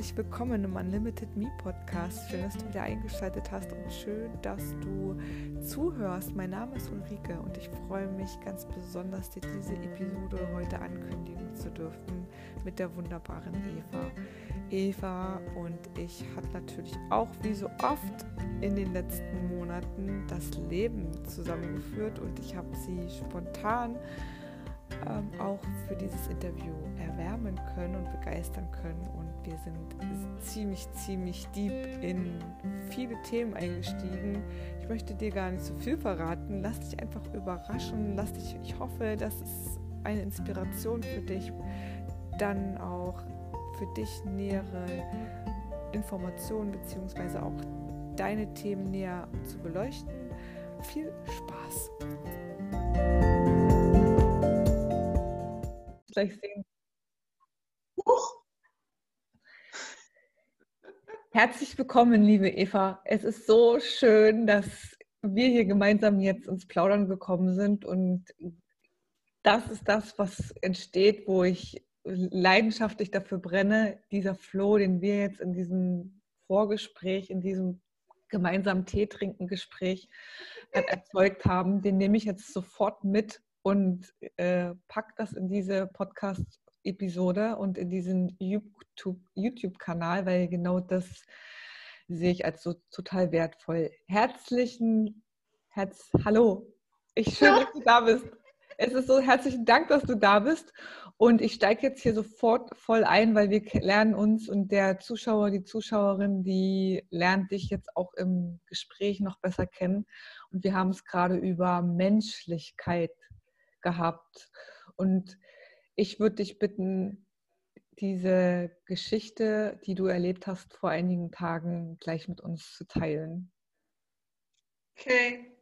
herzlich willkommen im Unlimited Me Podcast. Schön, dass du wieder eingeschaltet hast und schön, dass du zuhörst. Mein Name ist Ulrike und ich freue mich ganz besonders, dir diese Episode heute ankündigen zu dürfen mit der wunderbaren Eva. Eva und ich hat natürlich auch wie so oft in den letzten Monaten das Leben zusammengeführt und ich habe sie spontan ähm, auch für dieses Interview erwärmen können und begeistern können. Wir sind ziemlich, ziemlich deep in viele Themen eingestiegen. Ich möchte dir gar nicht so viel verraten. Lass dich einfach überraschen. Lass dich, ich hoffe, das ist eine Inspiration für dich, dann auch für dich nähere Informationen bzw. auch deine Themen näher zu beleuchten. Viel Spaß! gleich sehen. Huch. Herzlich willkommen, liebe Eva. Es ist so schön, dass wir hier gemeinsam jetzt ins Plaudern gekommen sind und das ist das, was entsteht, wo ich leidenschaftlich dafür brenne, dieser Flow, den wir jetzt in diesem Vorgespräch, in diesem gemeinsamen Tee trinken Gespräch erzeugt haben, den nehme ich jetzt sofort mit und äh, pack das in diese Podcast-Episode und in diesen YouTube-Kanal, weil genau das sehe ich als so total wertvoll. Herzlichen Herz, hallo. Ich schön, dass du da bist. Es ist so herzlichen Dank, dass du da bist. Und ich steige jetzt hier sofort voll ein, weil wir lernen uns und der Zuschauer, die Zuschauerin, die lernt dich jetzt auch im Gespräch noch besser kennen. Und wir haben es gerade über Menschlichkeit gehabt. Und ich würde dich bitten, diese Geschichte, die du erlebt hast vor einigen Tagen, gleich mit uns zu teilen. Okay.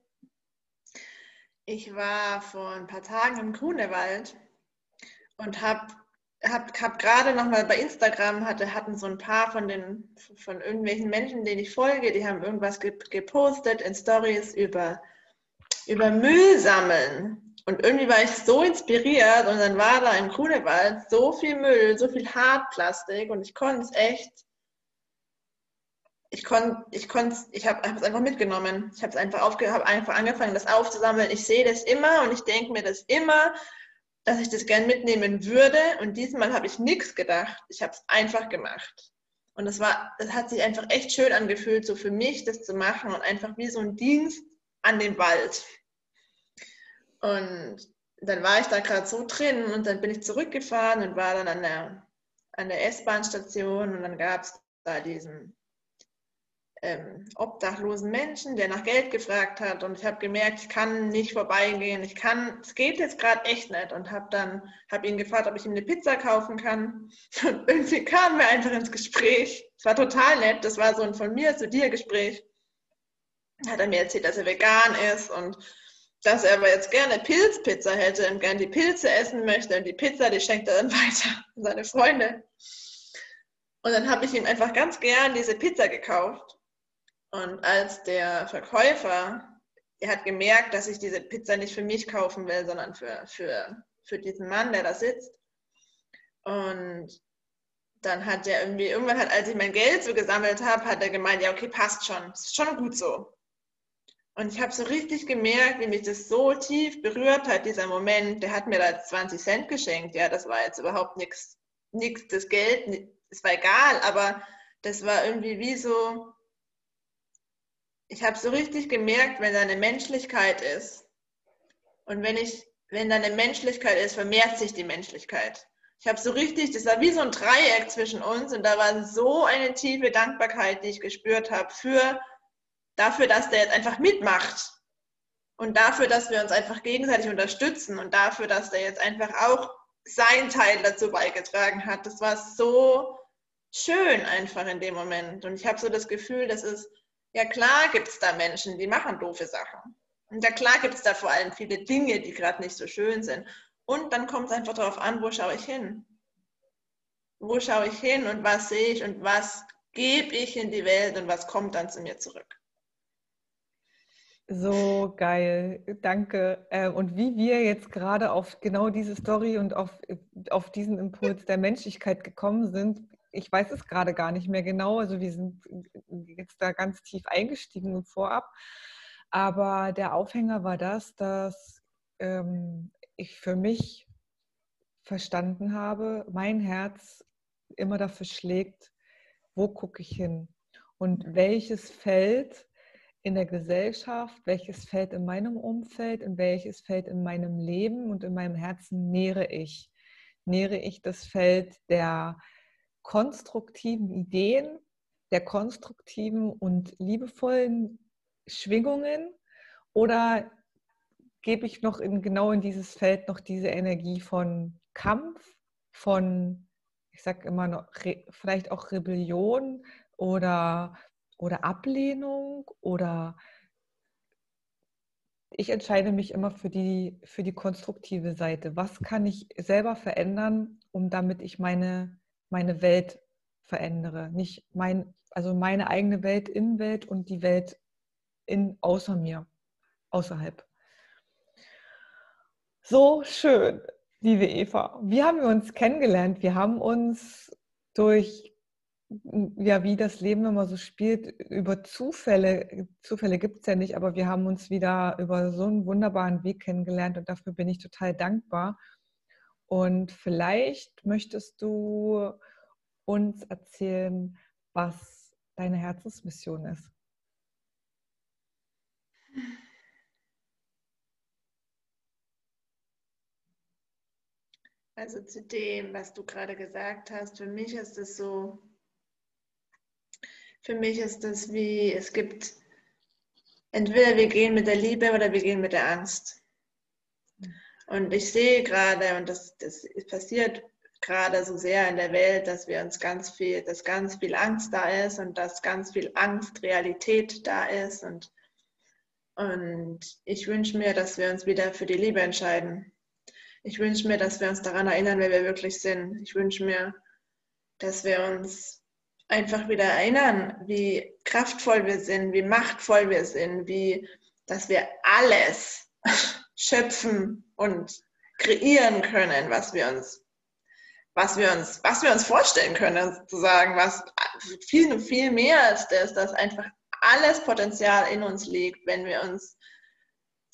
Ich war vor ein paar Tagen im Grunewald und habe hab, hab gerade nochmal bei Instagram hatte, hatten so ein paar von den von irgendwelchen Menschen, denen ich folge, die haben irgendwas gepostet in Stories über, über Müll sammeln. Und irgendwie war ich so inspiriert und dann war da im Grunewald so viel Müll, so viel Hartplastik und ich konnte es echt, ich konnte, ich konnte, ich habe es einfach mitgenommen. Ich habe es einfach, aufge, einfach angefangen, das aufzusammeln. Ich sehe das immer und ich denke mir das immer, dass ich das gern mitnehmen würde. Und diesmal habe ich nichts gedacht. Ich habe es einfach gemacht. Und es war, es hat sich einfach echt schön angefühlt, so für mich das zu machen und einfach wie so ein Dienst an den Wald. Und dann war ich da gerade so drin und dann bin ich zurückgefahren und war dann an der, an der S-Bahn-Station und dann gab es da diesen ähm, obdachlosen Menschen, der nach Geld gefragt hat und ich habe gemerkt, ich kann nicht vorbeigehen, ich kann, es geht jetzt gerade echt nicht und habe dann, habe ihn gefragt, ob ich ihm eine Pizza kaufen kann und irgendwie kamen wir einfach ins Gespräch. Es war total nett, das war so ein von mir zu dir Gespräch. Hat er mir erzählt, dass er vegan ist und dass er aber jetzt gerne Pilzpizza hätte und gerne die Pilze essen möchte und die Pizza, die schenkt er dann weiter an seine Freunde. Und dann habe ich ihm einfach ganz gern diese Pizza gekauft. Und als der Verkäufer, er hat gemerkt, dass ich diese Pizza nicht für mich kaufen will, sondern für, für, für diesen Mann, der da sitzt. Und dann hat er irgendwie, irgendwann hat, als ich mein Geld so gesammelt habe, hat er gemeint, ja, okay, passt schon, ist schon gut so. Und ich habe so richtig gemerkt, wie mich das so tief berührt hat, dieser Moment. Der hat mir da 20 Cent geschenkt. Ja, das war jetzt überhaupt nichts, nichts, das Geld, es war egal, aber das war irgendwie wie so, ich habe so richtig gemerkt, wenn da eine Menschlichkeit ist. Und wenn ich, wenn da eine Menschlichkeit ist, vermehrt sich die Menschlichkeit. Ich habe so richtig, das war wie so ein Dreieck zwischen uns und da war so eine tiefe Dankbarkeit, die ich gespürt habe für dafür, dass der jetzt einfach mitmacht und dafür, dass wir uns einfach gegenseitig unterstützen und dafür, dass der jetzt einfach auch sein Teil dazu beigetragen hat. Das war so schön einfach in dem Moment. Und ich habe so das Gefühl, das ist, ja klar gibt es da Menschen, die machen doofe Sachen. Und ja klar gibt es da vor allem viele Dinge, die gerade nicht so schön sind. Und dann kommt es einfach darauf an, wo schaue ich hin? Wo schaue ich hin und was sehe ich und was gebe ich in die Welt und was kommt dann zu mir zurück? So geil, danke. Ähm, und wie wir jetzt gerade auf genau diese Story und auf, auf diesen Impuls der Menschlichkeit gekommen sind, ich weiß es gerade gar nicht mehr genau. Also wir sind jetzt da ganz tief eingestiegen vorab. Aber der Aufhänger war das, dass ähm, ich für mich verstanden habe, mein Herz immer dafür schlägt, wo gucke ich hin und welches Feld in der Gesellschaft, welches Feld in meinem Umfeld, in welches Feld in meinem Leben und in meinem Herzen nähere ich. Nähere ich das Feld der konstruktiven Ideen, der konstruktiven und liebevollen Schwingungen oder gebe ich noch in, genau in dieses Feld noch diese Energie von Kampf, von, ich sage immer noch, vielleicht auch Rebellion oder oder Ablehnung oder ich entscheide mich immer für die, für die konstruktive Seite. Was kann ich selber verändern, um damit ich meine, meine Welt verändere? Nicht mein, also meine eigene Welt, Innenwelt und die Welt in, außer mir, außerhalb. So schön, liebe Eva. Wie haben wir uns kennengelernt? Wir haben uns durch ja, wie das Leben immer so spielt, über Zufälle, Zufälle gibt es ja nicht, aber wir haben uns wieder über so einen wunderbaren Weg kennengelernt und dafür bin ich total dankbar. Und vielleicht möchtest du uns erzählen, was deine Herzensmission ist. Also zu dem, was du gerade gesagt hast, für mich ist es so, für mich ist das wie, es gibt entweder wir gehen mit der Liebe oder wir gehen mit der Angst. Und ich sehe gerade, und das, das passiert gerade so sehr in der Welt, dass wir uns ganz viel, dass ganz viel Angst da ist und dass ganz viel Angst Realität da ist. Und, und ich wünsche mir, dass wir uns wieder für die Liebe entscheiden. Ich wünsche mir, dass wir uns daran erinnern, wer wir wirklich sind. Ich wünsche mir, dass wir uns einfach wieder erinnern, wie kraftvoll wir sind, wie machtvoll wir sind, wie, dass wir alles schöpfen und kreieren können, was wir uns, was wir uns, was wir uns vorstellen können, sozusagen, was viel, viel mehr als das, dass einfach alles Potenzial in uns liegt, wenn wir uns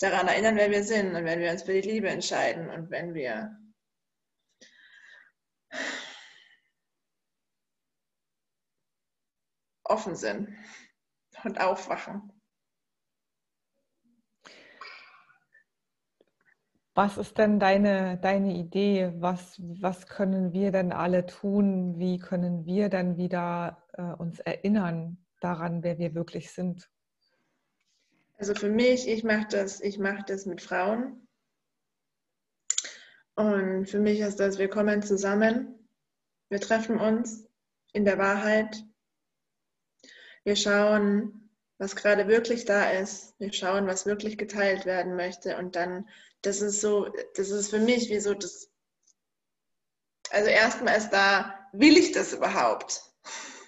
daran erinnern, wer wir sind und wenn wir uns für die Liebe entscheiden und wenn wir offen sind und aufwachen. Was ist denn deine, deine Idee? Was, was können wir denn alle tun? Wie können wir dann wieder äh, uns erinnern daran, wer wir wirklich sind? Also für mich, ich mache das, ich mache das mit Frauen. Und für mich ist das, wir kommen zusammen, wir treffen uns in der Wahrheit, wir schauen, was gerade wirklich da ist. Wir schauen, was wirklich geteilt werden möchte. Und dann, das ist so, das ist für mich wie so das. Also erstmal ist da, will ich das überhaupt?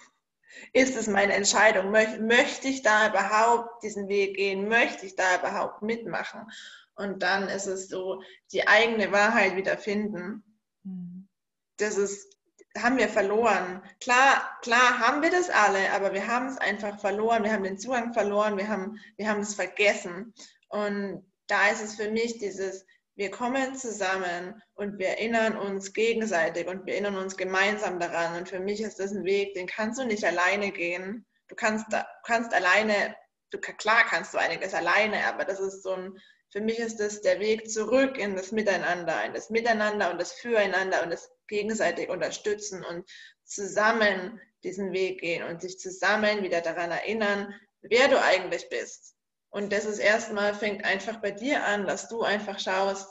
Ist es meine Entscheidung? Möchte ich da überhaupt diesen Weg gehen? Möchte ich da überhaupt mitmachen? Und dann ist es so, die eigene Wahrheit wiederfinden. Mhm. Das ist haben wir verloren. Klar, klar haben wir das alle, aber wir haben es einfach verloren. Wir haben den Zugang verloren. Wir haben, wir haben es vergessen. Und da ist es für mich dieses, wir kommen zusammen und wir erinnern uns gegenseitig und wir erinnern uns gemeinsam daran. Und für mich ist das ein Weg, den kannst du nicht alleine gehen. Du kannst, kannst alleine, du, klar kannst du einiges alleine, aber das ist so ein, für mich ist das der Weg zurück in das Miteinander, in das Miteinander und das Füreinander und das gegenseitig unterstützen und zusammen diesen Weg gehen und sich zusammen wieder daran erinnern, wer du eigentlich bist. Und das ist erstmal, fängt einfach bei dir an, dass du einfach schaust,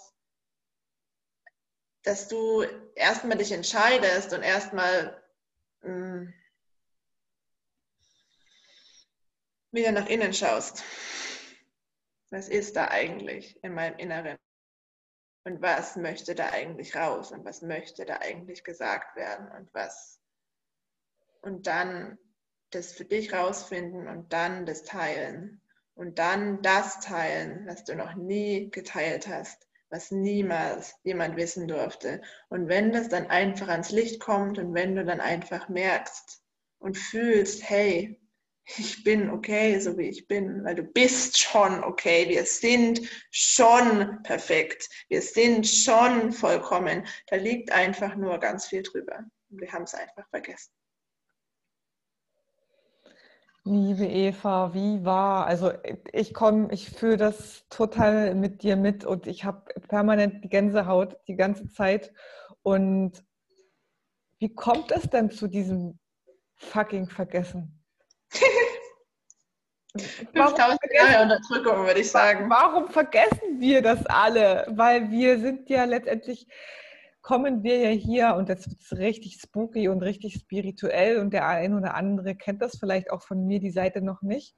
dass du erstmal dich entscheidest und erstmal hm, wieder nach innen schaust. Was ist da eigentlich in meinem Inneren? und was möchte da eigentlich raus und was möchte da eigentlich gesagt werden und was. Und dann das für dich rausfinden und dann das teilen und dann das teilen, was du noch nie geteilt hast, was niemals jemand wissen durfte. Und wenn das dann einfach ans Licht kommt und wenn du dann einfach merkst und fühlst, hey, ich bin okay, so wie ich bin, weil du bist schon okay. Wir sind schon perfekt. Wir sind schon vollkommen. Da liegt einfach nur ganz viel drüber. Wir haben es einfach vergessen. Liebe Eva, wie war? Also ich komme, ich fühle das total mit dir mit und ich habe permanent die Gänsehaut die ganze Zeit. Und wie kommt es denn zu diesem fucking Vergessen? 5000 Jahre Unterdrückung, würde ich sagen. Warum vergessen wir das alle? Weil wir sind ja letztendlich, kommen wir ja hier und jetzt wird es richtig spooky und richtig spirituell und der ein oder andere kennt das vielleicht auch von mir, die Seite noch nicht.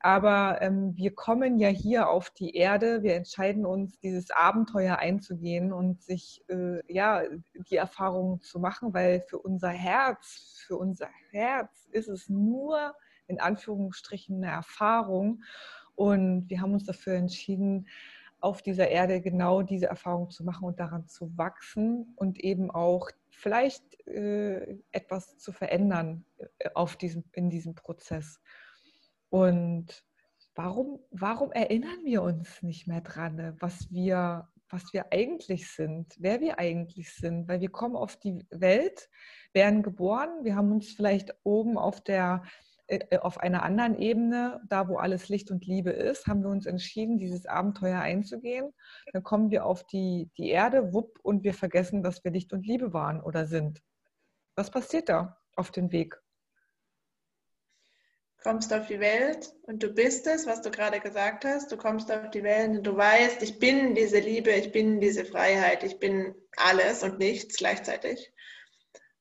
Aber ähm, wir kommen ja hier auf die Erde, wir entscheiden uns, dieses Abenteuer einzugehen und sich, äh, ja, die Erfahrungen zu machen, weil für unser Herz, für unser Herz ist es nur in Anführungsstrichen eine Erfahrung. Und wir haben uns dafür entschieden, auf dieser Erde genau diese Erfahrung zu machen und daran zu wachsen und eben auch vielleicht äh, etwas zu verändern äh, auf diesem, in diesem Prozess. Und warum, warum erinnern wir uns nicht mehr dran, was wir, was wir eigentlich sind, wer wir eigentlich sind? Weil wir kommen auf die Welt, werden geboren, wir haben uns vielleicht oben auf der auf einer anderen Ebene, da wo alles Licht und Liebe ist, haben wir uns entschieden, dieses Abenteuer einzugehen. Dann kommen wir auf die, die Erde, wupp, und wir vergessen, dass wir Licht und Liebe waren oder sind. Was passiert da auf dem Weg? kommst auf die Welt und du bist es, was du gerade gesagt hast. Du kommst auf die Welt und du weißt, ich bin diese Liebe, ich bin diese Freiheit, ich bin alles und nichts gleichzeitig.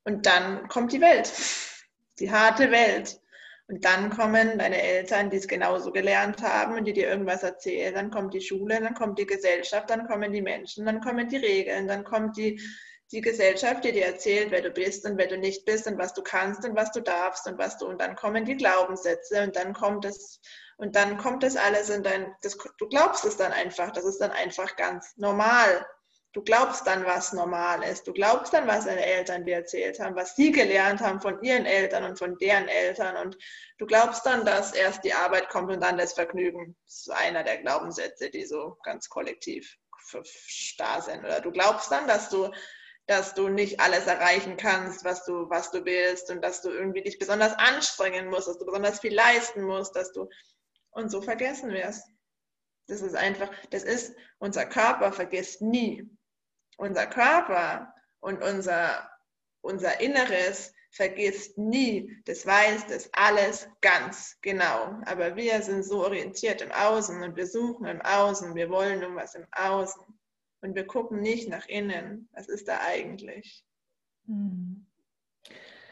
Und dann kommt die Welt, die harte Welt. Und dann kommen deine Eltern, die es genauso gelernt haben und die dir irgendwas erzählen. Dann kommt die Schule, dann kommt die Gesellschaft, dann kommen die Menschen, dann kommen die Regeln, dann kommt die, die Gesellschaft, die dir erzählt, wer du bist und wer du nicht bist und was du kannst und was du darfst und was du. Und dann kommen die Glaubenssätze und dann kommt es und dann kommt das alles und dein, das, du glaubst es dann einfach. Das ist dann einfach ganz normal. Du glaubst dann, was normal ist. Du glaubst dann, was deine Eltern dir erzählt haben, was sie gelernt haben von ihren Eltern und von deren Eltern. Und du glaubst dann, dass erst die Arbeit kommt und dann das Vergnügen. Das ist einer der Glaubenssätze, die so ganz kollektiv starr sind. Oder du glaubst dann, dass du dass du nicht alles erreichen kannst, was du, was du willst und dass du irgendwie dich besonders anstrengen musst, dass du besonders viel leisten musst, dass du und so vergessen wirst. Das ist einfach, das ist, unser Körper vergisst nie unser Körper und unser, unser Inneres vergisst nie, das weiß das alles ganz genau. Aber wir sind so orientiert im Außen und wir suchen im Außen, wir wollen irgendwas im Außen. Und wir gucken nicht nach innen. Was ist da eigentlich? Mhm.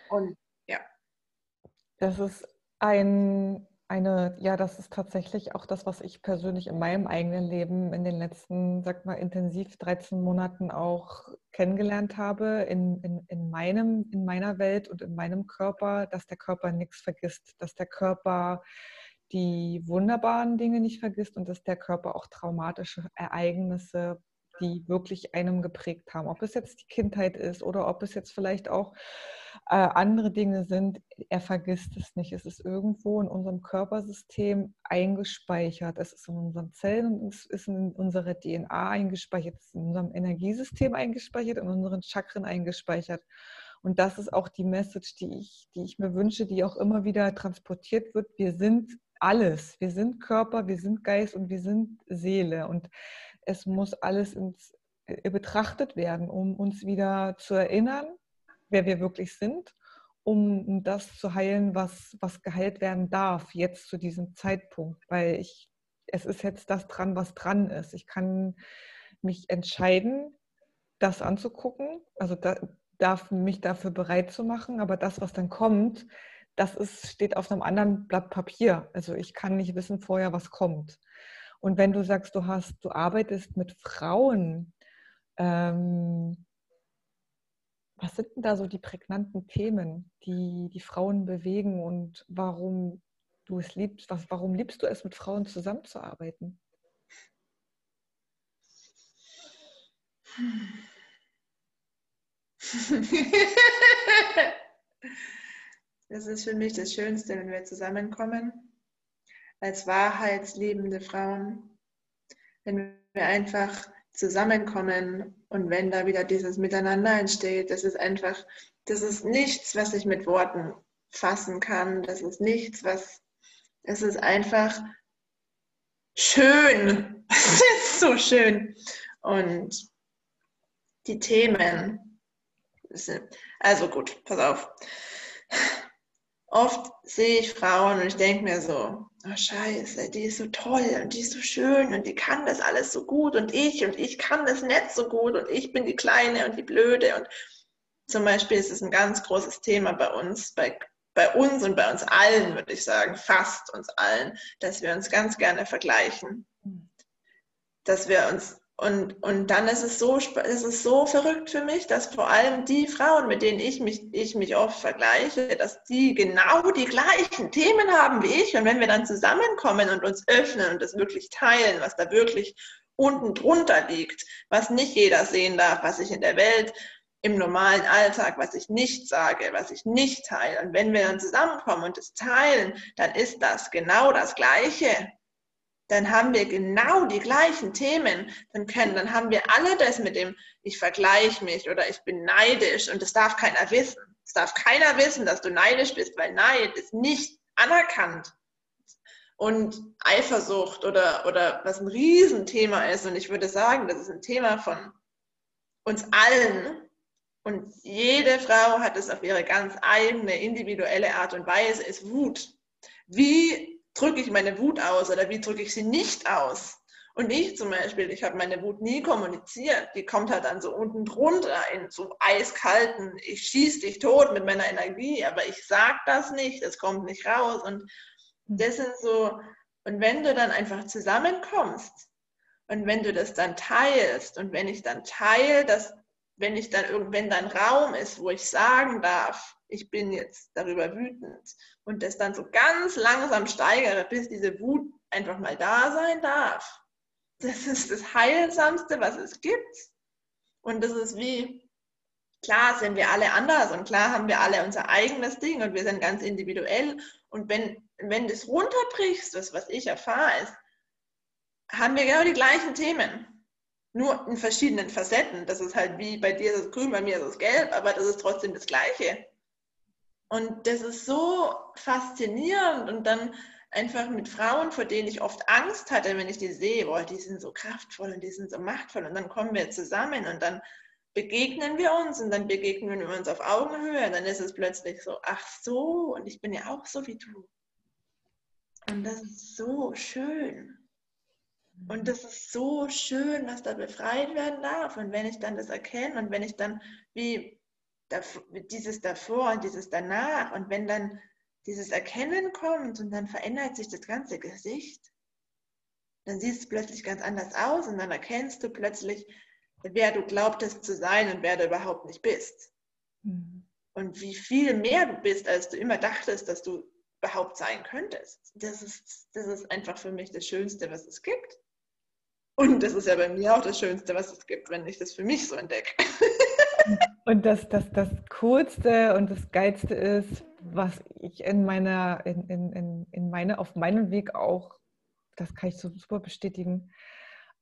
Und ja. Das ist ein eine, ja, das ist tatsächlich auch das, was ich persönlich in meinem eigenen Leben in den letzten, sag mal, intensiv 13 Monaten auch kennengelernt habe, in, in, in, meinem, in meiner Welt und in meinem Körper, dass der Körper nichts vergisst, dass der Körper die wunderbaren Dinge nicht vergisst und dass der Körper auch traumatische Ereignisse die wirklich einem geprägt haben. Ob es jetzt die Kindheit ist oder ob es jetzt vielleicht auch äh, andere Dinge sind, er vergisst es nicht. Es ist irgendwo in unserem Körpersystem eingespeichert. Es ist in unseren Zellen und es ist in unserer DNA eingespeichert, es ist in unserem Energiesystem eingespeichert, in unseren Chakren eingespeichert. Und das ist auch die Message, die ich, die ich mir wünsche, die auch immer wieder transportiert wird. Wir sind alles. Wir sind Körper, wir sind Geist und wir sind Seele. Und es muss alles ins, äh, betrachtet werden, um uns wieder zu erinnern, wer wir wirklich sind, um das zu heilen, was, was geheilt werden darf, jetzt zu diesem Zeitpunkt. Weil ich, es ist jetzt das dran, was dran ist. Ich kann mich entscheiden, das anzugucken, also da, darf mich dafür bereit zu machen, aber das, was dann kommt, das ist, steht auf einem anderen Blatt Papier. Also ich kann nicht wissen vorher, was kommt. Und wenn du sagst, du hast, du arbeitest mit Frauen, ähm, was sind denn da so die prägnanten Themen, die die Frauen bewegen und warum du es liebst? Was, warum liebst du es, mit Frauen zusammenzuarbeiten? Das ist für mich das Schönste, wenn wir zusammenkommen als wahrheitsliebende Frauen. Wenn wir einfach zusammenkommen und wenn da wieder dieses Miteinander entsteht, das ist einfach, das ist nichts, was ich mit Worten fassen kann. Das ist nichts, was, es ist einfach schön. Es ist so schön. Und die Themen, also gut, pass auf. Oft sehe ich Frauen und ich denke mir so, oh Scheiße, die ist so toll und die ist so schön und die kann das alles so gut und ich und ich kann das nicht so gut und ich bin die Kleine und die Blöde und zum Beispiel ist es ein ganz großes Thema bei uns, bei, bei uns und bei uns allen, würde ich sagen, fast uns allen, dass wir uns ganz gerne vergleichen. Dass wir uns und, und dann ist es, so, ist es so verrückt für mich, dass vor allem die Frauen, mit denen ich mich, ich mich oft vergleiche, dass die genau die gleichen Themen haben wie ich. Und wenn wir dann zusammenkommen und uns öffnen und das wirklich teilen, was da wirklich unten drunter liegt, was nicht jeder sehen darf, was ich in der Welt im normalen Alltag, was ich nicht sage, was ich nicht teile. Und wenn wir dann zusammenkommen und es teilen, dann ist das genau das Gleiche dann haben wir genau die gleichen Themen, dann können, dann haben wir alle das mit dem, ich vergleiche mich oder ich bin neidisch und das darf keiner wissen. Es darf keiner wissen, dass du neidisch bist, weil Neid ist nicht anerkannt. Und Eifersucht oder, oder was ein Riesenthema ist, und ich würde sagen, das ist ein Thema von uns allen. Und jede Frau hat es auf ihre ganz eigene, individuelle Art und Weise, ist Wut. Wie drücke ich meine Wut aus oder wie drücke ich sie nicht aus? Und ich zum Beispiel, ich habe meine Wut nie kommuniziert. Die kommt halt dann so unten drunter in so eiskalten, ich schieße dich tot mit meiner Energie, aber ich sage das nicht, es kommt nicht raus. Und das sind so, und wenn du dann einfach zusammenkommst und wenn du das dann teilst und wenn ich dann teile, dass wenn ich dann irgendwann dann Raum ist, wo ich sagen darf, ich bin jetzt darüber wütend und das dann so ganz langsam steigere, bis diese Wut einfach mal da sein darf. Das ist das Heilsamste, was es gibt. Und das ist wie, klar sind wir alle anders und klar haben wir alle unser eigenes Ding und wir sind ganz individuell. Und wenn, wenn das runterbrichst, das, was ich erfahre, ist, haben wir genau die gleichen Themen. Nur in verschiedenen Facetten. Das ist halt wie bei dir ist es grün, bei mir ist es gelb, aber das ist trotzdem das Gleiche. Und das ist so faszinierend und dann einfach mit Frauen, vor denen ich oft Angst hatte, wenn ich die sehe, boah, die sind so kraftvoll und die sind so machtvoll und dann kommen wir zusammen und dann begegnen wir uns und dann begegnen wir uns auf Augenhöhe, dann ist es plötzlich so, ach so, und ich bin ja auch so wie du. Und das ist so schön. Und das ist so schön, was da befreit werden darf. Und wenn ich dann das erkenne und wenn ich dann wie dieses davor und dieses danach. Und wenn dann dieses Erkennen kommt und dann verändert sich das ganze Gesicht, dann siehst du plötzlich ganz anders aus und dann erkennst du plötzlich, wer du glaubtest zu sein und wer du überhaupt nicht bist. Mhm. Und wie viel mehr du bist, als du immer dachtest, dass du überhaupt sein könntest. Das ist, das ist einfach für mich das Schönste, was es gibt. Und das ist ja bei mir auch das Schönste, was es gibt, wenn ich das für mich so entdecke. Und das, das, das Coolste und das Geilste ist, was ich in meiner, in, in, in meine, auf meinem Weg auch, das kann ich so super bestätigen,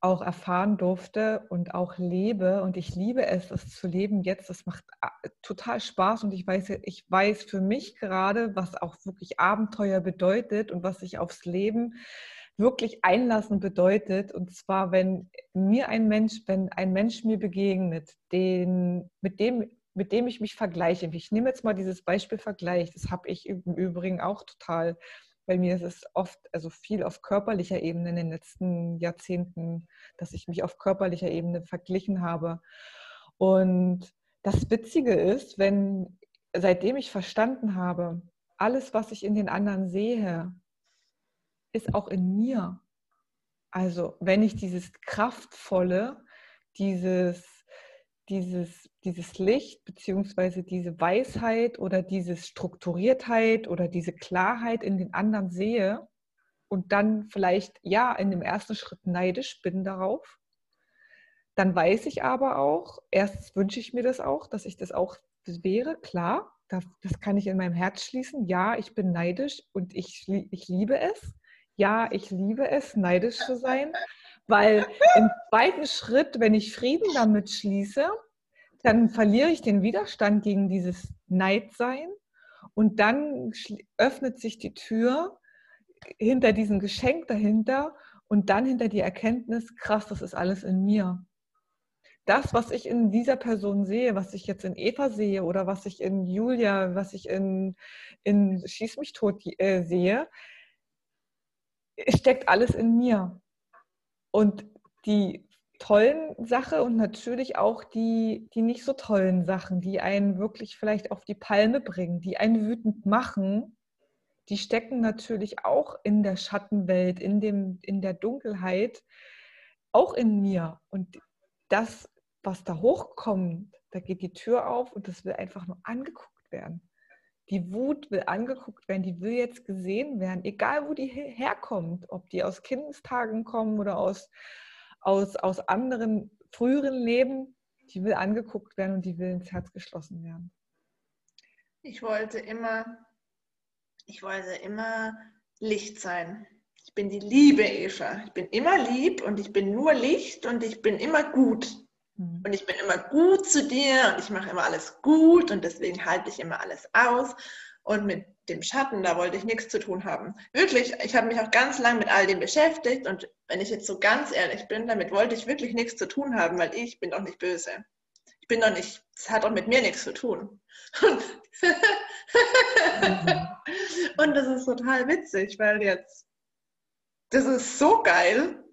auch erfahren durfte und auch lebe. Und ich liebe es, es zu leben jetzt. Das macht äh, total Spaß und ich weiß, ich weiß für mich gerade, was auch wirklich Abenteuer bedeutet und was ich aufs Leben wirklich einlassen bedeutet. Und zwar, wenn mir ein Mensch, wenn ein Mensch mir begegnet, den, mit, dem, mit dem ich mich vergleiche. Ich nehme jetzt mal dieses Beispiel Vergleich. Das habe ich im Übrigen auch total. Bei mir ist es oft, also viel auf körperlicher Ebene in den letzten Jahrzehnten, dass ich mich auf körperlicher Ebene verglichen habe. Und das Witzige ist, wenn seitdem ich verstanden habe, alles, was ich in den anderen sehe, ist auch in mir. Also wenn ich dieses kraftvolle, dieses, dieses, dieses Licht beziehungsweise diese Weisheit oder diese Strukturiertheit oder diese Klarheit in den anderen sehe und dann vielleicht ja in dem ersten Schritt neidisch bin darauf, Dann weiß ich aber auch, erstens wünsche ich mir das auch, dass ich das auch wäre, klar. Das, kann ich in meinem Herz schließen. Ja, ich bin neidisch und ich, ich liebe es. Ja, ich liebe es, neidisch zu sein. Weil im zweiten Schritt, wenn ich Frieden damit schließe, dann verliere ich den Widerstand gegen dieses Neidsein und dann öffnet sich die Tür hinter diesem Geschenk dahinter und dann hinter die Erkenntnis, krass, das ist alles in mir. Das, was ich in dieser Person sehe, was ich jetzt in Eva sehe oder was ich in Julia, was ich in, in Schieß mich tot äh, sehe, steckt alles in mir. Und die tollen Sache und natürlich auch die, die nicht so tollen Sachen, die einen wirklich vielleicht auf die Palme bringen, die einen wütend machen, die stecken natürlich auch in der Schattenwelt, in, dem, in der Dunkelheit, auch in mir. Und das, was da hochkommt, da geht die Tür auf und das will einfach nur angeguckt werden. Die Wut will angeguckt werden, die will jetzt gesehen werden, egal wo die herkommt, ob die aus Kindestagen kommen oder aus, aus, aus anderen früheren Leben, die will angeguckt werden und die will ins Herz geschlossen werden. Ich wollte immer, ich wollte immer Licht sein. Ich bin die liebe Eva. Ich bin immer lieb und ich bin nur Licht und ich bin immer gut. Mhm. Und ich bin immer gut zu dir und ich mache immer alles gut und deswegen halte ich immer alles aus. Und mit dem Schatten, da wollte ich nichts zu tun haben. Wirklich, ich habe mich auch ganz lang mit all dem beschäftigt und wenn ich jetzt so ganz ehrlich bin, damit wollte ich wirklich nichts zu tun haben, weil ich bin doch nicht böse. Ich bin doch nicht, es hat doch mit mir nichts zu tun. und das ist total witzig, weil jetzt, das ist so geil.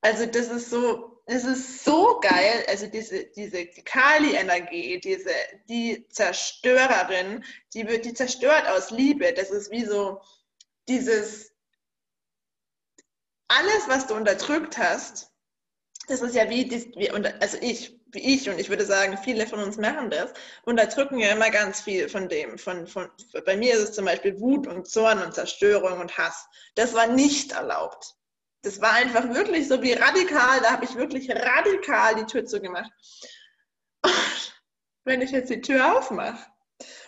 Also das ist so, es ist so geil, also diese, diese Kali-Energie, diese, die Zerstörerin, die wird, die zerstört aus Liebe. Das ist wie so dieses, alles, was du unterdrückt hast, das ist ja wie, wie also ich, wie ich und ich würde sagen, viele von uns machen das, unterdrücken ja immer ganz viel von dem. Von, von, bei mir ist es zum Beispiel Wut und Zorn und Zerstörung und Hass. Das war nicht erlaubt das war einfach wirklich so wie radikal, da habe ich wirklich radikal die Tür zugemacht. Und wenn ich jetzt die Tür aufmache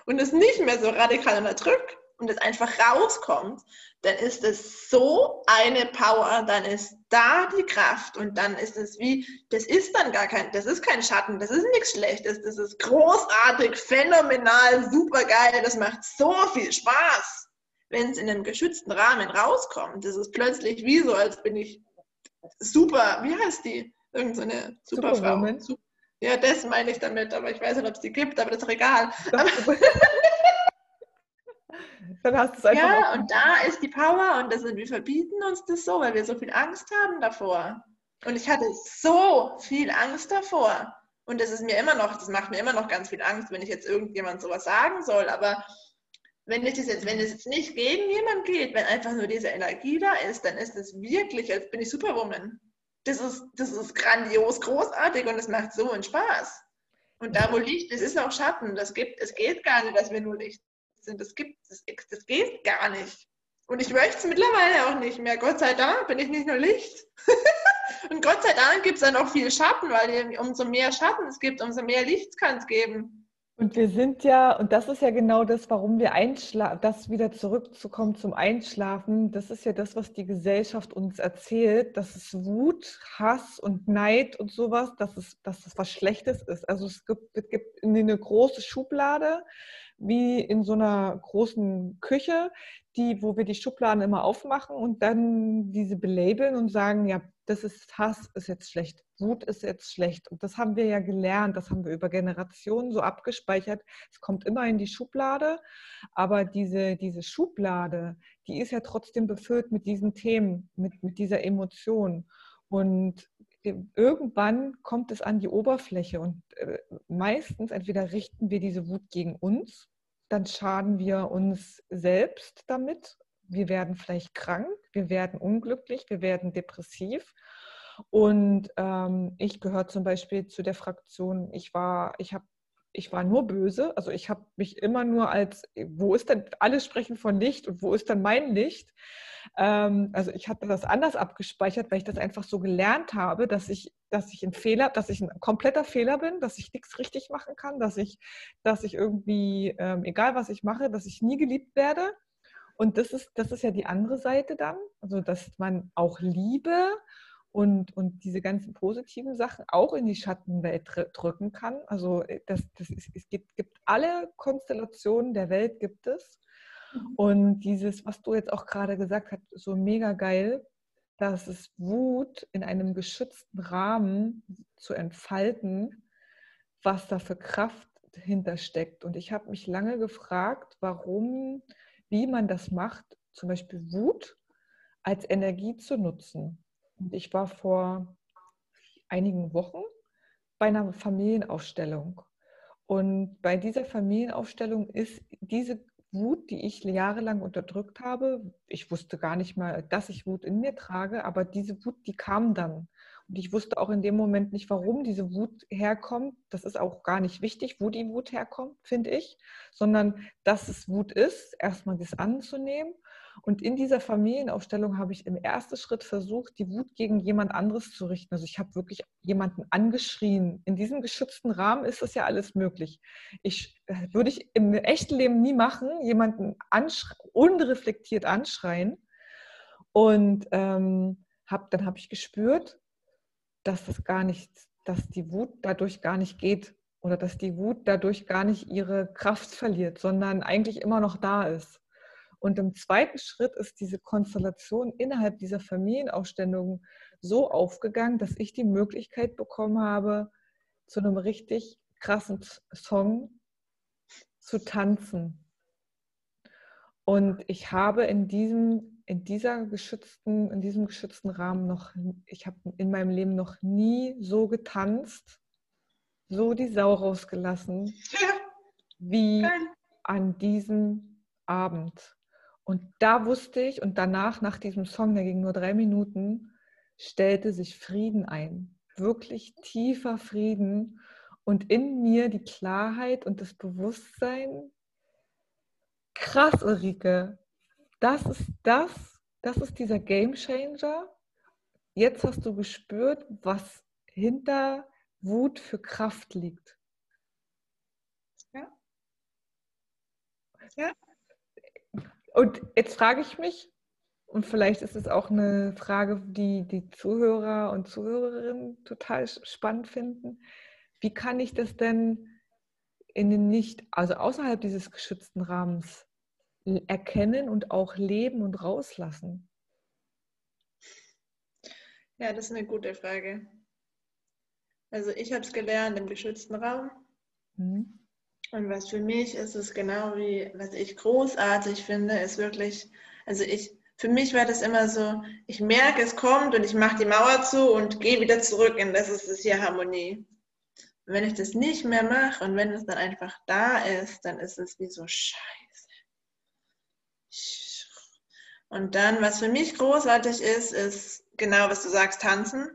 und es nicht mehr so radikal unterdrückt und es einfach rauskommt, dann ist es so eine Power, dann ist da die Kraft und dann ist es wie, das ist dann gar kein, das ist kein Schatten, das ist nichts Schlechtes, das ist großartig, phänomenal, super geil, das macht so viel Spaß wenn es in einem geschützten Rahmen rauskommt, das ist plötzlich wie so, als bin ich super, wie heißt die? Irgendeine so Superfrau. Super ja, das meine ich damit, aber ich weiß nicht, ob es die gibt, aber das ist doch egal. Dann hast du es einfach. Ja, und da ist die Power und das, wir verbieten uns das so, weil wir so viel Angst haben davor. Und ich hatte so viel Angst davor. Und das ist mir immer noch, das macht mir immer noch ganz viel Angst, wenn ich jetzt irgendjemand sowas sagen soll. Aber wenn es jetzt, wenn es jetzt nicht gegen jemanden geht, wenn einfach nur diese Energie da ist, dann ist es wirklich, als bin ich Superwoman. Das ist, das ist grandios, großartig und es macht so einen Spaß. Und da, wo Licht ist, ist auch Schatten. Das gibt, es geht gar nicht, dass wir nur Licht sind. Das, gibt, das, das geht gar nicht. Und ich möchte es mittlerweile auch nicht mehr. Gott sei Dank bin ich nicht nur Licht. und Gott sei Dank gibt es dann auch viel Schatten, weil umso mehr Schatten es gibt, umso mehr Licht kann es geben. Und wir sind ja, und das ist ja genau das, warum wir einschlafen, das wieder zurückzukommen zum Einschlafen, das ist ja das, was die Gesellschaft uns erzählt, dass es Wut, Hass und Neid und sowas, dass es, dass es was Schlechtes ist. Also es gibt, es gibt eine große Schublade, wie in so einer großen Küche, die, wo wir die Schubladen immer aufmachen und dann diese belabeln und sagen, ja, das ist Hass, ist jetzt schlecht, Wut ist jetzt schlecht. Und das haben wir ja gelernt, das haben wir über Generationen so abgespeichert. Es kommt immer in die Schublade, aber diese, diese Schublade, die ist ja trotzdem befüllt mit diesen Themen, mit, mit dieser Emotion. Und irgendwann kommt es an die Oberfläche und äh, meistens entweder richten wir diese Wut gegen uns, dann schaden wir uns selbst damit wir werden vielleicht krank, wir werden unglücklich, wir werden depressiv. Und ähm, ich gehöre zum Beispiel zu der Fraktion, ich war, ich habe ich war nur böse. Also ich habe mich immer nur als, wo ist denn, alle sprechen von Licht und wo ist dann mein Licht? Ähm, also ich hatte das anders abgespeichert, weil ich das einfach so gelernt habe, dass ich dass ich ein Fehler, dass ich ein kompletter Fehler bin, dass ich nichts richtig machen kann, dass ich, dass ich irgendwie, ähm, egal was ich mache, dass ich nie geliebt werde. Und das ist, das ist ja die andere Seite dann, also dass man auch Liebe und, und diese ganzen positiven Sachen auch in die Schattenwelt drücken kann. Also äh, das, das ist, es gibt, gibt alle Konstellationen der Welt gibt es. Mhm. Und dieses, was du jetzt auch gerade gesagt hast, so mega geil, dass es Wut in einem geschützten Rahmen zu entfalten, was da für Kraft hintersteckt. Und ich habe mich lange gefragt, warum, wie man das macht, zum Beispiel Wut als Energie zu nutzen. Und ich war vor einigen Wochen bei einer Familienaufstellung. Und bei dieser Familienaufstellung ist diese Wut, die ich jahrelang unterdrückt habe, ich wusste gar nicht mal, dass ich Wut in mir trage, aber diese Wut, die kam dann. Und ich wusste auch in dem Moment nicht, warum diese Wut herkommt. Das ist auch gar nicht wichtig, wo die Wut herkommt, finde ich, sondern dass es Wut ist, erstmal das anzunehmen und in dieser Familienaufstellung habe ich im ersten Schritt versucht, die Wut gegen jemand anderes zu richten. Also ich habe wirklich jemanden angeschrien. In diesem geschützten Rahmen ist das ja alles möglich. Ich äh, würde ich im echten Leben nie machen, jemanden unreflektiert anschreien. Und ähm, hab, dann habe ich gespürt, dass das gar nicht, dass die Wut dadurch gar nicht geht oder dass die Wut dadurch gar nicht ihre Kraft verliert, sondern eigentlich immer noch da ist. Und im zweiten Schritt ist diese Konstellation innerhalb dieser Familienausstellung so aufgegangen, dass ich die Möglichkeit bekommen habe, zu einem richtig krassen Song zu tanzen. Und ich habe in diesem, in dieser geschützten, in diesem geschützten Rahmen noch, ich habe in meinem Leben noch nie so getanzt, so die Sau rausgelassen, wie an diesem Abend. Und da wusste ich, und danach, nach diesem Song, der ging nur drei Minuten, stellte sich Frieden ein. Wirklich tiefer Frieden. Und in mir die Klarheit und das Bewusstsein. Krass, Ulrike. Das ist das, das ist dieser Game Changer. Jetzt hast du gespürt, was hinter Wut für Kraft liegt. Ja. Ja. Und jetzt frage ich mich, und vielleicht ist es auch eine Frage, die die Zuhörer und Zuhörerinnen total spannend finden. Wie kann ich das denn in den nicht, also außerhalb dieses geschützten Rahmens erkennen und auch leben und rauslassen? Ja, das ist eine gute Frage. Also ich habe es gelernt im geschützten Raum. Mhm. Und was für mich ist es genau wie, was ich großartig finde, ist wirklich, also ich, für mich war das immer so, ich merke, es kommt und ich mache die Mauer zu und gehe wieder zurück und das ist es hier Harmonie. Und wenn ich das nicht mehr mache und wenn es dann einfach da ist, dann ist es wie so scheiße. Und dann, was für mich großartig ist, ist genau, was du sagst, tanzen.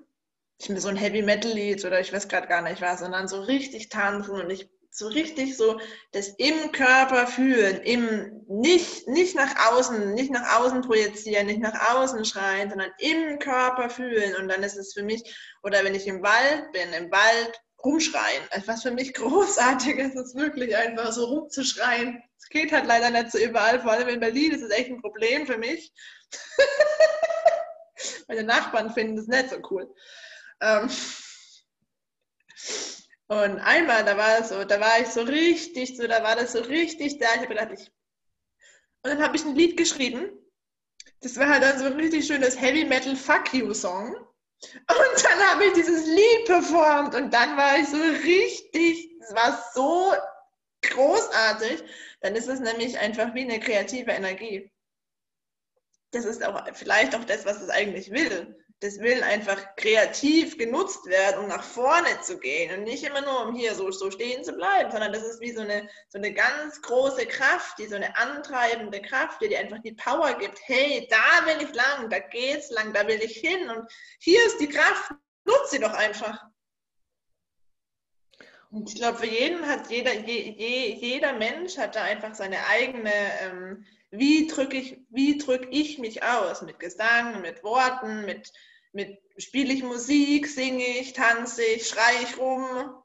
Ich mir so ein Heavy Metal Lied oder ich weiß gerade gar nicht was, sondern so richtig tanzen und ich so richtig so das im Körper fühlen, im, nicht, nicht nach außen, nicht nach außen projizieren, nicht nach außen schreien, sondern im Körper fühlen. Und dann ist es für mich, oder wenn ich im Wald bin, im Wald rumschreien. Also was für mich großartig ist, ist wirklich einfach so rumzuschreien. Es geht halt leider nicht so überall, vor allem in Berlin ist es echt ein Problem für mich. Meine Nachbarn finden das nicht so cool. Ähm, und einmal, da war es so, da war ich so richtig, so, da war das so richtig da. Ich habe gedacht, ich. Und dann habe ich ein Lied geschrieben. Das war halt dann so ein richtig schönes Heavy Metal Fuck You Song. Und dann habe ich dieses Lied performt und dann war ich so richtig, es war so großartig. Dann ist es nämlich einfach wie eine kreative Energie. Das ist auch vielleicht auch das, was es eigentlich will das will einfach kreativ genutzt werden, um nach vorne zu gehen und nicht immer nur, um hier so, so stehen zu bleiben, sondern das ist wie so eine, so eine ganz große Kraft, die so eine antreibende Kraft, die dir einfach die Power gibt. Hey, da will ich lang, da geht's lang, da will ich hin und hier ist die Kraft, nutze sie doch einfach. Und ich glaube, für jeden hat jeder, je, je, jeder Mensch hat da einfach seine eigene ähm, wie drücke ich, wie drück ich mich aus? Mit Gesang, mit Worten, mit, mit spiele ich Musik, singe ich, tanze ich, schreie ich rum.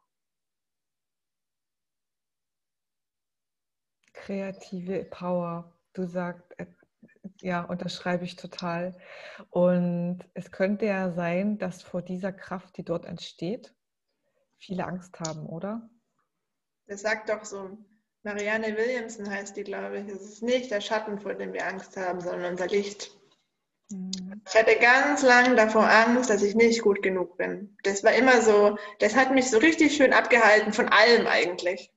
Kreative Power. Du sagst, äh, ja, unterschreibe ich total. Und es könnte ja sein, dass vor dieser Kraft, die dort entsteht, viele Angst haben, oder? Das sagt doch so Marianne Williamson heißt die, glaube ich. Es ist nicht der Schatten, vor dem wir Angst haben, sondern unser Licht. Mhm. Ich hatte ganz lange davor Angst, dass ich nicht gut genug bin. Das war immer so, das hat mich so richtig schön abgehalten von allem eigentlich.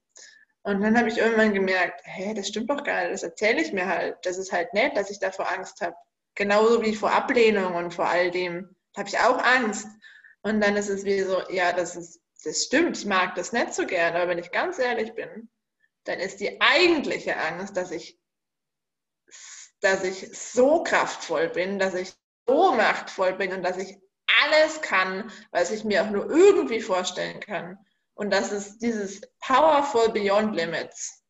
Und dann habe ich irgendwann gemerkt, hä, das stimmt doch gar nicht, das erzähle ich mir halt. Das ist halt nett, dass ich davor Angst habe. Genauso wie vor Ablehnung und vor all dem. Da habe ich auch Angst. Und dann ist es wie so, ja, das ist, das stimmt, ich mag das nicht so gerne, aber wenn ich ganz ehrlich bin, dann ist die eigentliche Angst, dass ich, dass ich so kraftvoll bin, dass ich so machtvoll bin und dass ich alles kann, was ich mir auch nur irgendwie vorstellen kann. Und das ist dieses Powerful Beyond Limits.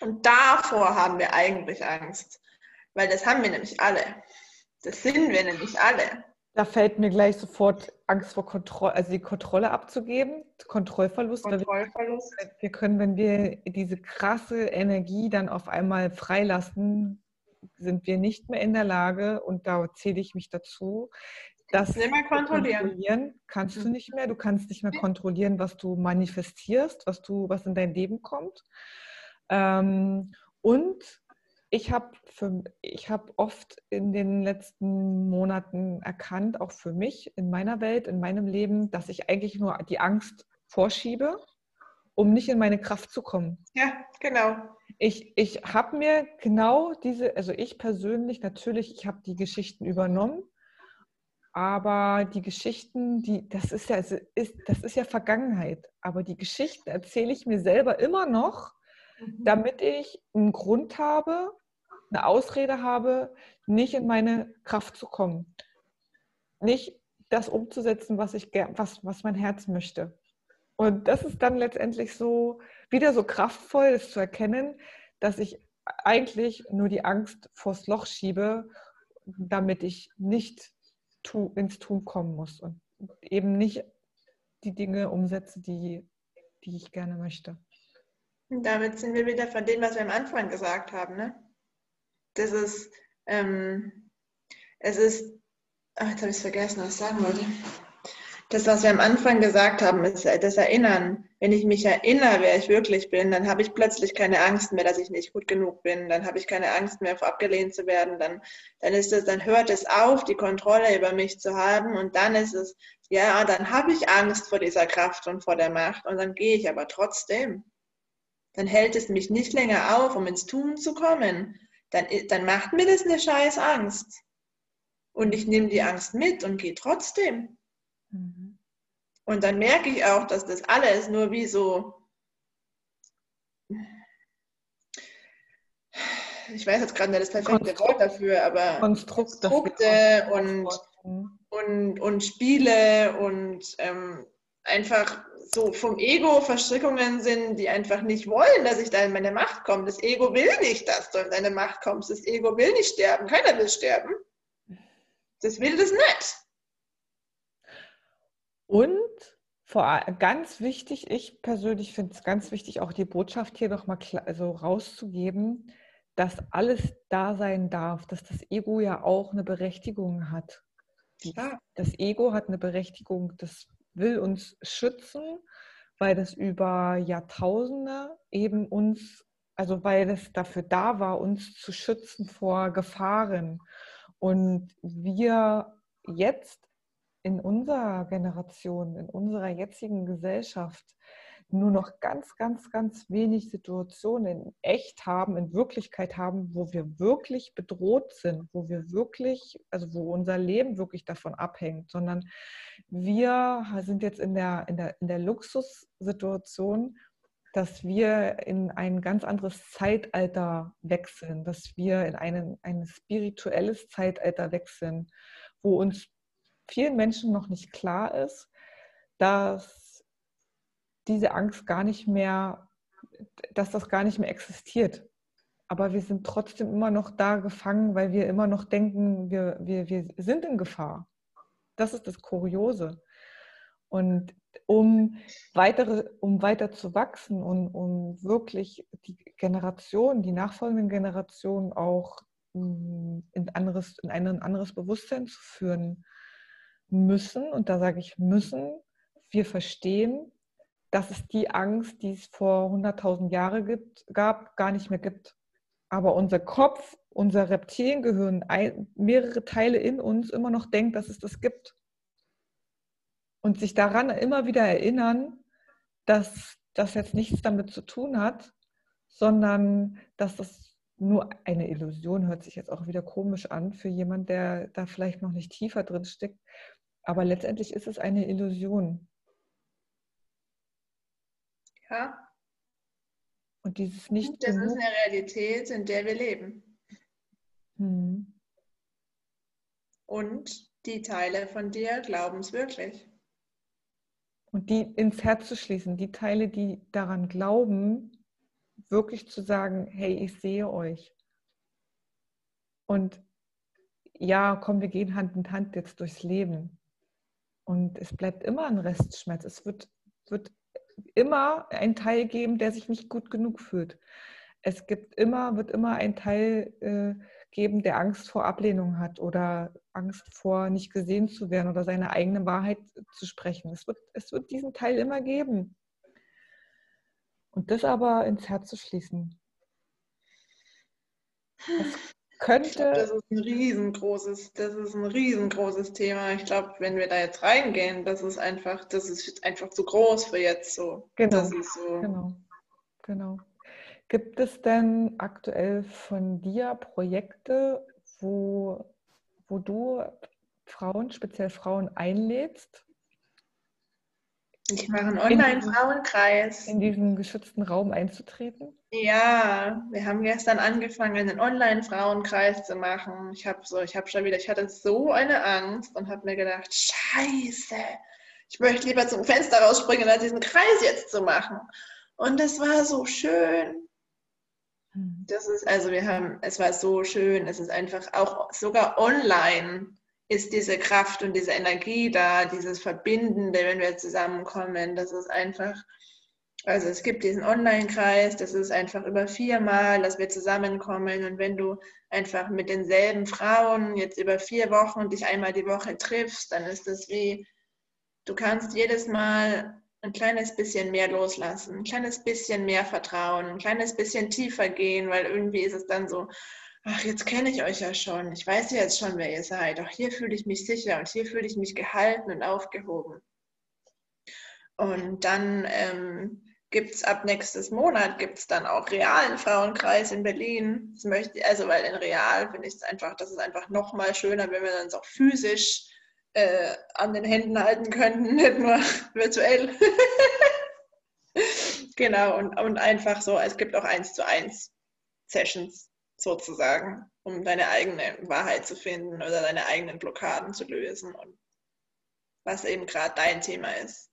Und davor haben wir eigentlich Angst, weil das haben wir nämlich alle. Das sind wir nämlich alle. Da fällt mir gleich sofort Angst vor Kontrolle, also die Kontrolle abzugeben, Kontrollverlust. Kontrollverlust. Wir, können, wenn wir diese krasse Energie dann auf einmal freilassen, sind wir nicht mehr in der Lage, und da zähle ich mich dazu, das nicht mehr kontrollieren. kontrollieren kannst du mhm. nicht mehr. Du kannst nicht mehr kontrollieren, was du manifestierst, was du, was in dein Leben kommt. Ähm, und ich habe hab oft in den letzten Monaten erkannt, auch für mich, in meiner Welt, in meinem Leben, dass ich eigentlich nur die Angst vorschiebe, um nicht in meine Kraft zu kommen. Ja, genau. Ich, ich habe mir genau diese, also ich persönlich natürlich, ich habe die Geschichten übernommen, aber die Geschichten, die, das ist ja, ist, das ist ja Vergangenheit. Aber die Geschichten erzähle ich mir selber immer noch, mhm. damit ich einen Grund habe, eine Ausrede habe, nicht in meine Kraft zu kommen. Nicht das umzusetzen, was, ich, was, was mein Herz möchte. Und das ist dann letztendlich so, wieder so kraftvoll, das zu erkennen, dass ich eigentlich nur die Angst vors Loch schiebe, damit ich nicht ins Tun kommen muss und eben nicht die Dinge umsetze, die, die ich gerne möchte. Und damit sind wir wieder von dem, was wir am Anfang gesagt haben. Ne? Das ist, ähm, es ist, ach, jetzt habe ich es vergessen, was ich sagen wollte. Das, was wir am Anfang gesagt haben, ist das Erinnern. Wenn ich mich erinnere, wer ich wirklich bin, dann habe ich plötzlich keine Angst mehr, dass ich nicht gut genug bin. Dann habe ich keine Angst mehr, abgelehnt zu werden. Dann, dann ist es, dann hört es auf, die Kontrolle über mich zu haben. Und dann ist es, ja, dann habe ich Angst vor dieser Kraft und vor der Macht. Und dann gehe ich aber trotzdem. Dann hält es mich nicht länger auf, um ins Tun zu kommen dann, dann macht mir das eine scheiß Angst. Und ich nehme die Angst mit und gehe trotzdem. Mhm. Und dann merke ich auch, dass das alles nur wie so, ich weiß jetzt gerade nicht das perfekte Konstrukt, Wort dafür, aber Konstrukt, Konstrukte und, und, und Spiele und ähm, einfach so vom Ego Verstrickungen sind, die einfach nicht wollen, dass ich da in meine Macht komme. Das Ego will nicht, dass du in deine Macht kommst. Das Ego will nicht sterben. Keiner will sterben. Das will das nicht. Und vor, ganz wichtig, ich persönlich finde es ganz wichtig, auch die Botschaft hier nochmal also rauszugeben, dass alles da sein darf, dass das Ego ja auch eine Berechtigung hat. Ja. Das Ego hat eine Berechtigung, das will uns schützen, weil das über Jahrtausende eben uns, also weil es dafür da war, uns zu schützen vor Gefahren. Und wir jetzt in unserer Generation, in unserer jetzigen Gesellschaft nur noch ganz, ganz, ganz wenig Situationen in echt haben, in Wirklichkeit haben, wo wir wirklich bedroht sind, wo wir wirklich, also wo unser Leben wirklich davon abhängt, sondern wir sind jetzt in der, in der, in der Luxussituation, dass wir in ein ganz anderes Zeitalter wechseln, dass wir in einen, ein spirituelles Zeitalter wechseln, wo uns vielen Menschen noch nicht klar ist, dass diese Angst gar nicht mehr, dass das gar nicht mehr existiert. Aber wir sind trotzdem immer noch da gefangen, weil wir immer noch denken, wir, wir, wir sind in Gefahr. das ist das Kuriose. Und um, weitere, um weiter zu wachsen und um wirklich die Generation, die nachfolgenden Generationen auch mm, in, anderes, in ein anderes Bewusstsein zu führen müssen, und da sage ich müssen, wir verstehen, dass es die Angst, die es vor 100.000 Jahren gab, gar nicht mehr gibt. Aber unser Kopf, unser Reptiliengehirn, mehrere Teile in uns immer noch denkt, dass es das gibt und sich daran immer wieder erinnern, dass das jetzt nichts damit zu tun hat, sondern dass das nur eine Illusion hört sich jetzt auch wieder komisch an für jemand, der da vielleicht noch nicht tiefer drin steckt. Aber letztendlich ist es eine Illusion. Ja. Und dieses nicht. Das genug, ist eine Realität, in der wir leben. Hm. Und die Teile von dir glauben es wirklich. Und die ins Herz zu schließen, die Teile, die daran glauben, wirklich zu sagen, hey, ich sehe euch. Und ja, komm, wir gehen Hand in Hand jetzt durchs Leben. Und es bleibt immer ein Restschmerz. Es wird, wird immer einen Teil geben, der sich nicht gut genug fühlt. Es gibt immer, wird immer ein Teil äh, geben, der Angst vor Ablehnung hat oder Angst vor nicht gesehen zu werden oder seine eigene Wahrheit zu sprechen. Es wird, es wird diesen Teil immer geben. Und das aber ins Herz zu schließen. Das könnte. Das ist ein riesengroßes, das ist ein riesengroßes Thema. Ich glaube, wenn wir da jetzt reingehen, das ist einfach, das ist einfach zu groß für jetzt so. Genau. So. Genau. Genau. Gibt es denn aktuell von dir Projekte, wo, wo du Frauen, speziell Frauen einlädst? Ich mache einen Online-Frauenkreis. In diesen geschützten Raum einzutreten? Ja, wir haben gestern angefangen, einen Online-Frauenkreis zu machen. Ich habe so, ich habe schon wieder, ich hatte so eine Angst und habe mir gedacht, Scheiße, ich möchte lieber zum Fenster rausspringen, als diesen Kreis jetzt zu machen. Und es war so schön. Hm. Das ist, also wir haben, es war so schön, es ist einfach auch sogar online ist diese Kraft und diese Energie da, dieses Verbindende, wenn wir zusammenkommen. Das ist einfach, also es gibt diesen Online-Kreis, das ist einfach über viermal, dass wir zusammenkommen. Und wenn du einfach mit denselben Frauen jetzt über vier Wochen dich einmal die Woche triffst, dann ist das wie, du kannst jedes Mal ein kleines bisschen mehr loslassen, ein kleines bisschen mehr vertrauen, ein kleines bisschen tiefer gehen, weil irgendwie ist es dann so, ach, jetzt kenne ich euch ja schon, ich weiß ja jetzt schon, wer ihr seid, auch hier fühle ich mich sicher und hier fühle ich mich gehalten und aufgehoben. Und dann ähm, gibt es ab nächstes Monat, gibt es dann auch realen Frauenkreis in Berlin. Das möchte, also weil in real finde ich es einfach, das ist einfach nochmal schöner, wenn wir uns auch physisch äh, an den Händen halten können, nicht nur virtuell. genau, und, und einfach so, es gibt auch eins zu eins Sessions sozusagen, um deine eigene Wahrheit zu finden oder deine eigenen Blockaden zu lösen und was eben gerade dein Thema ist.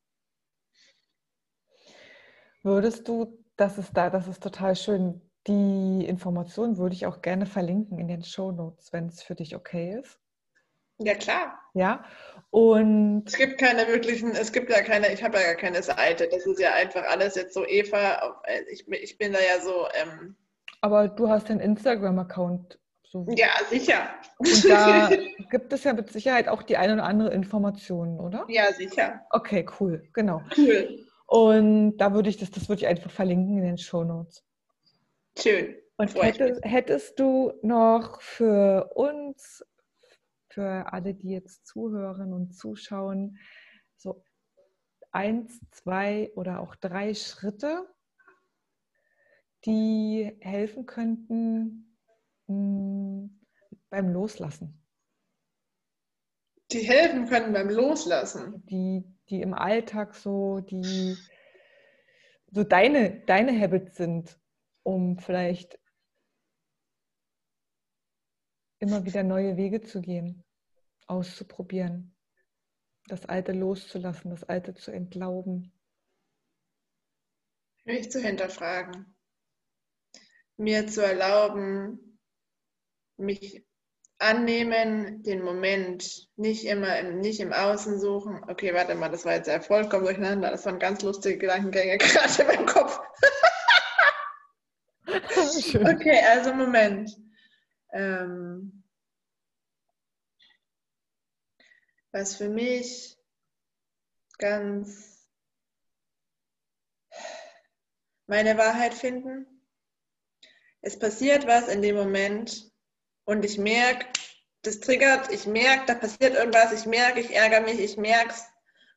Würdest du, das ist da, das ist total schön. Die Informationen würde ich auch gerne verlinken in den Show Notes, wenn es für dich okay ist. Ja, klar. Ja, und. Es gibt keine wirklichen, es gibt ja keine, ich habe ja gar keine Seite. Das ist ja einfach alles jetzt so Eva. Äh, ich, ich bin da ja so. Ähm, aber du hast einen Instagram-Account. So. Ja, sicher. Und da gibt es ja mit Sicherheit auch die eine oder andere Information, oder? Ja, sicher. Okay, cool, genau. Cool. Und da würde ich das, das würde ich einfach verlinken in den Show Notes. Schön. Und hättest, hättest du noch für uns für alle, die jetzt zuhören und zuschauen, so eins, zwei oder auch drei Schritte, die helfen könnten mh, hm, beim Loslassen. Die helfen können beim Loslassen. Die, die im Alltag so, die so deine, deine Habits sind, um vielleicht immer wieder neue Wege zu gehen, auszuprobieren, das Alte loszulassen, das Alte zu entlauben. Mich zu hinterfragen, mir zu erlauben, mich annehmen, den Moment, nicht immer im, nicht im Außen suchen. Okay, warte mal, das war jetzt sehr vollkommen durcheinander. Das waren ganz lustige Gedankengänge gerade in meinem Kopf. okay, also Moment. Ähm, was für mich ganz meine Wahrheit finden. Es passiert was in dem Moment, und ich merke, das triggert, ich merke, da passiert irgendwas, ich merke, ich ärgere mich, ich merke es.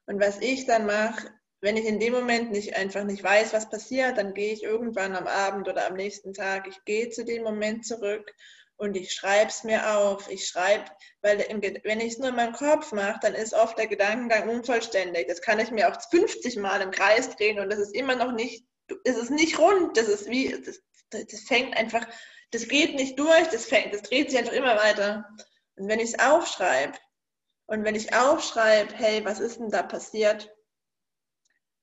Und was ich dann mache, wenn ich in dem Moment nicht einfach nicht weiß, was passiert, dann gehe ich irgendwann am Abend oder am nächsten Tag, ich gehe zu dem Moment zurück und ich schreibe es mir auf. Ich schreibe, weil im, wenn ich es nur in meinem Kopf mache, dann ist oft der Gedankengang unvollständig. Das kann ich mir auch 50 Mal im Kreis drehen und das ist immer noch nicht, es ist nicht rund. Das ist wie, das, das fängt einfach das geht nicht durch, das, fängt, das dreht sich einfach immer weiter. Und wenn ich es aufschreibe und wenn ich aufschreibe, hey, was ist denn da passiert?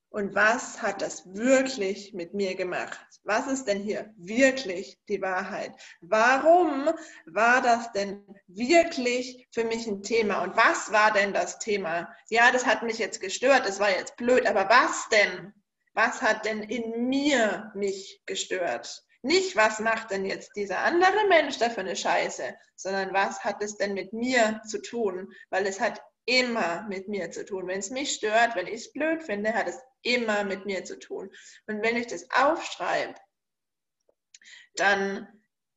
Und was hat das wirklich mit mir gemacht? Was ist denn hier wirklich die Wahrheit? Warum war das denn wirklich für mich ein Thema? Und was war denn das Thema? Ja, das hat mich jetzt gestört, das war jetzt blöd, aber was denn? Was hat denn in mir mich gestört? Nicht, was macht denn jetzt dieser andere Mensch da für eine Scheiße, sondern was hat es denn mit mir zu tun? Weil es hat immer mit mir zu tun. Wenn es mich stört, wenn ich es blöd finde, hat es immer mit mir zu tun. Und wenn ich das aufschreibe, dann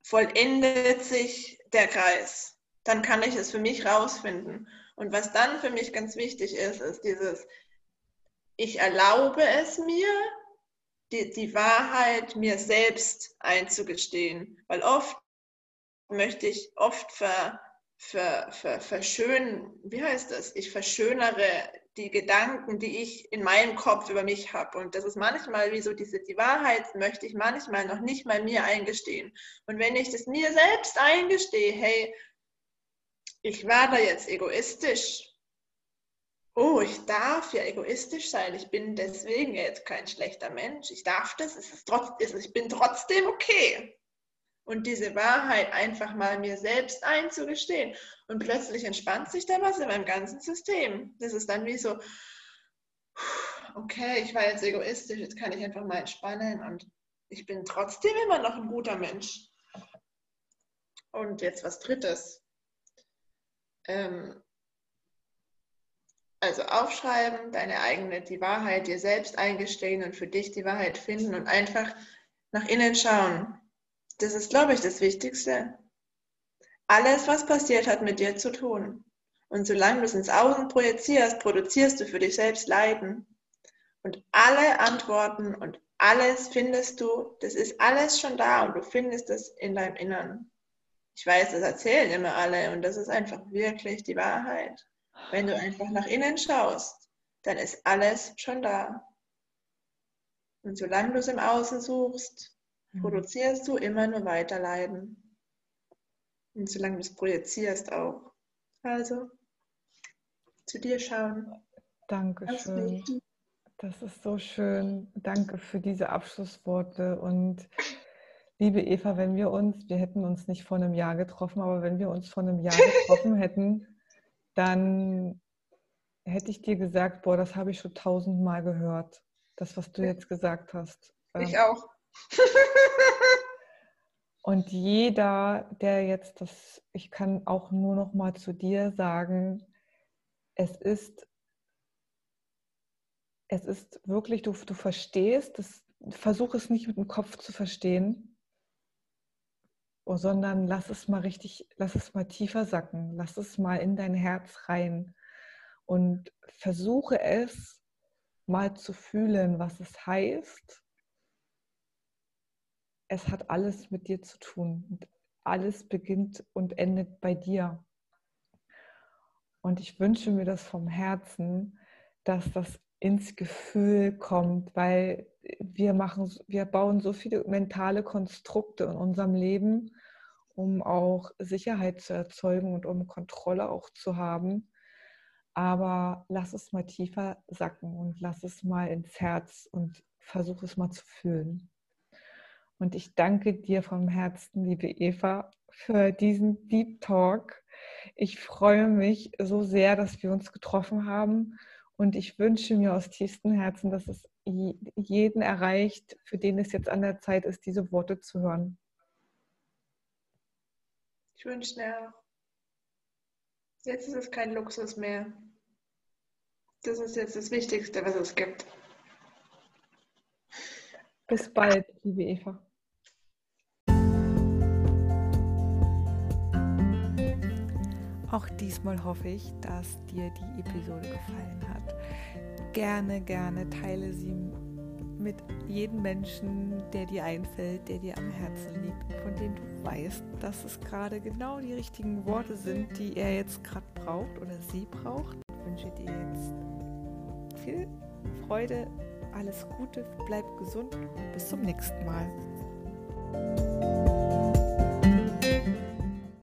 vollendet sich der Kreis. Dann kann ich es für mich rausfinden. Und was dann für mich ganz wichtig ist, ist dieses, ich erlaube es mir, die, die Wahrheit mir selbst einzugestehen. Weil oft möchte ich oft ver, ver, ver, verschönen, wie heißt das? Ich verschönere die Gedanken, die ich in meinem Kopf über mich habe. Und das ist manchmal wie so diese, die Wahrheit möchte ich manchmal noch nicht mal mir eingestehen. Und wenn ich das mir selbst eingestehe, hey, ich war da jetzt egoistisch, oh, ich darf ja egoistisch sein, ich bin deswegen jetzt kein schlechter Mensch, ich darf das, es ist trotz, ich bin trotzdem okay. Und diese Wahrheit einfach mal mir selbst einzugestehen. Und plötzlich entspannt sich da was in meinem ganzen System. Das ist dann wie so, okay, ich war jetzt egoistisch, jetzt kann ich einfach mal entspannen und ich bin trotzdem immer noch ein guter Mensch. Und jetzt was Drittes. Ähm, also aufschreiben, deine eigene, die Wahrheit dir selbst eingestehen und für dich die Wahrheit finden und einfach nach innen schauen. Das ist, glaube ich, das Wichtigste. Alles, was passiert, hat mit dir zu tun. Und solange du es ins Außen projizierst, produzierst du für dich selbst Leiden. Und alle Antworten und alles findest du, das ist alles schon da und du findest es in deinem Innern. Ich weiß, das erzählen immer alle und das ist einfach wirklich die Wahrheit. Wenn du einfach nach innen schaust, dann ist alles schon da. Und solange du es im Außen suchst, mhm. produzierst du immer nur weiter Leiden. Und solange du es projizierst auch. Also, zu dir schauen. Dankeschön. Das ist so schön. Danke für diese Abschlussworte. Und liebe Eva, wenn wir uns, wir hätten uns nicht vor einem Jahr getroffen, aber wenn wir uns vor einem Jahr getroffen hätten, dann hätte ich dir gesagt, boah, das habe ich schon tausendmal gehört. Das, was du jetzt gesagt hast. Ich ähm, auch. Und jeder, der jetzt das, ich kann auch nur noch mal zu dir sagen, es ist, es ist wirklich, du, du verstehst, das, versuch es nicht mit dem Kopf zu verstehen, oh, sondern lass es mal richtig, lass es mal tiefer sacken, lass es mal in dein Herz rein und versuche es mal zu fühlen, was es heißt. Es hat alles mit dir zu tun. Alles beginnt und endet bei dir. Und ich wünsche mir das vom Herzen, dass das ins Gefühl kommt, weil wir machen, wir bauen so viele mentale Konstrukte in unserem Leben, um auch Sicherheit zu erzeugen und um Kontrolle auch zu haben. Aber lass es mal tiefer sacken und lass es mal ins Herz und versuch es mal zu fühlen. Und ich danke dir vom Herzen, liebe Eva, für diesen Deep Talk. Ich freue mich so sehr, dass wir uns getroffen haben und ich wünsche mir aus tiefstem Herzen, dass es jeden erreicht, für den es jetzt an der Zeit ist, diese Worte zu hören. Ich wünsche mir auch. Jetzt ist es kein Luxus mehr. Das ist jetzt das Wichtigste, was es gibt. Bis bald, liebe Eva. Auch diesmal hoffe ich, dass dir die Episode gefallen hat. Gerne, gerne teile sie mit jedem Menschen, der dir einfällt, der dir am Herzen liegt, von dem du weißt, dass es gerade genau die richtigen Worte sind, die er jetzt gerade braucht oder sie braucht. Ich wünsche dir jetzt viel Freude, alles Gute, bleib gesund und bis zum nächsten Mal.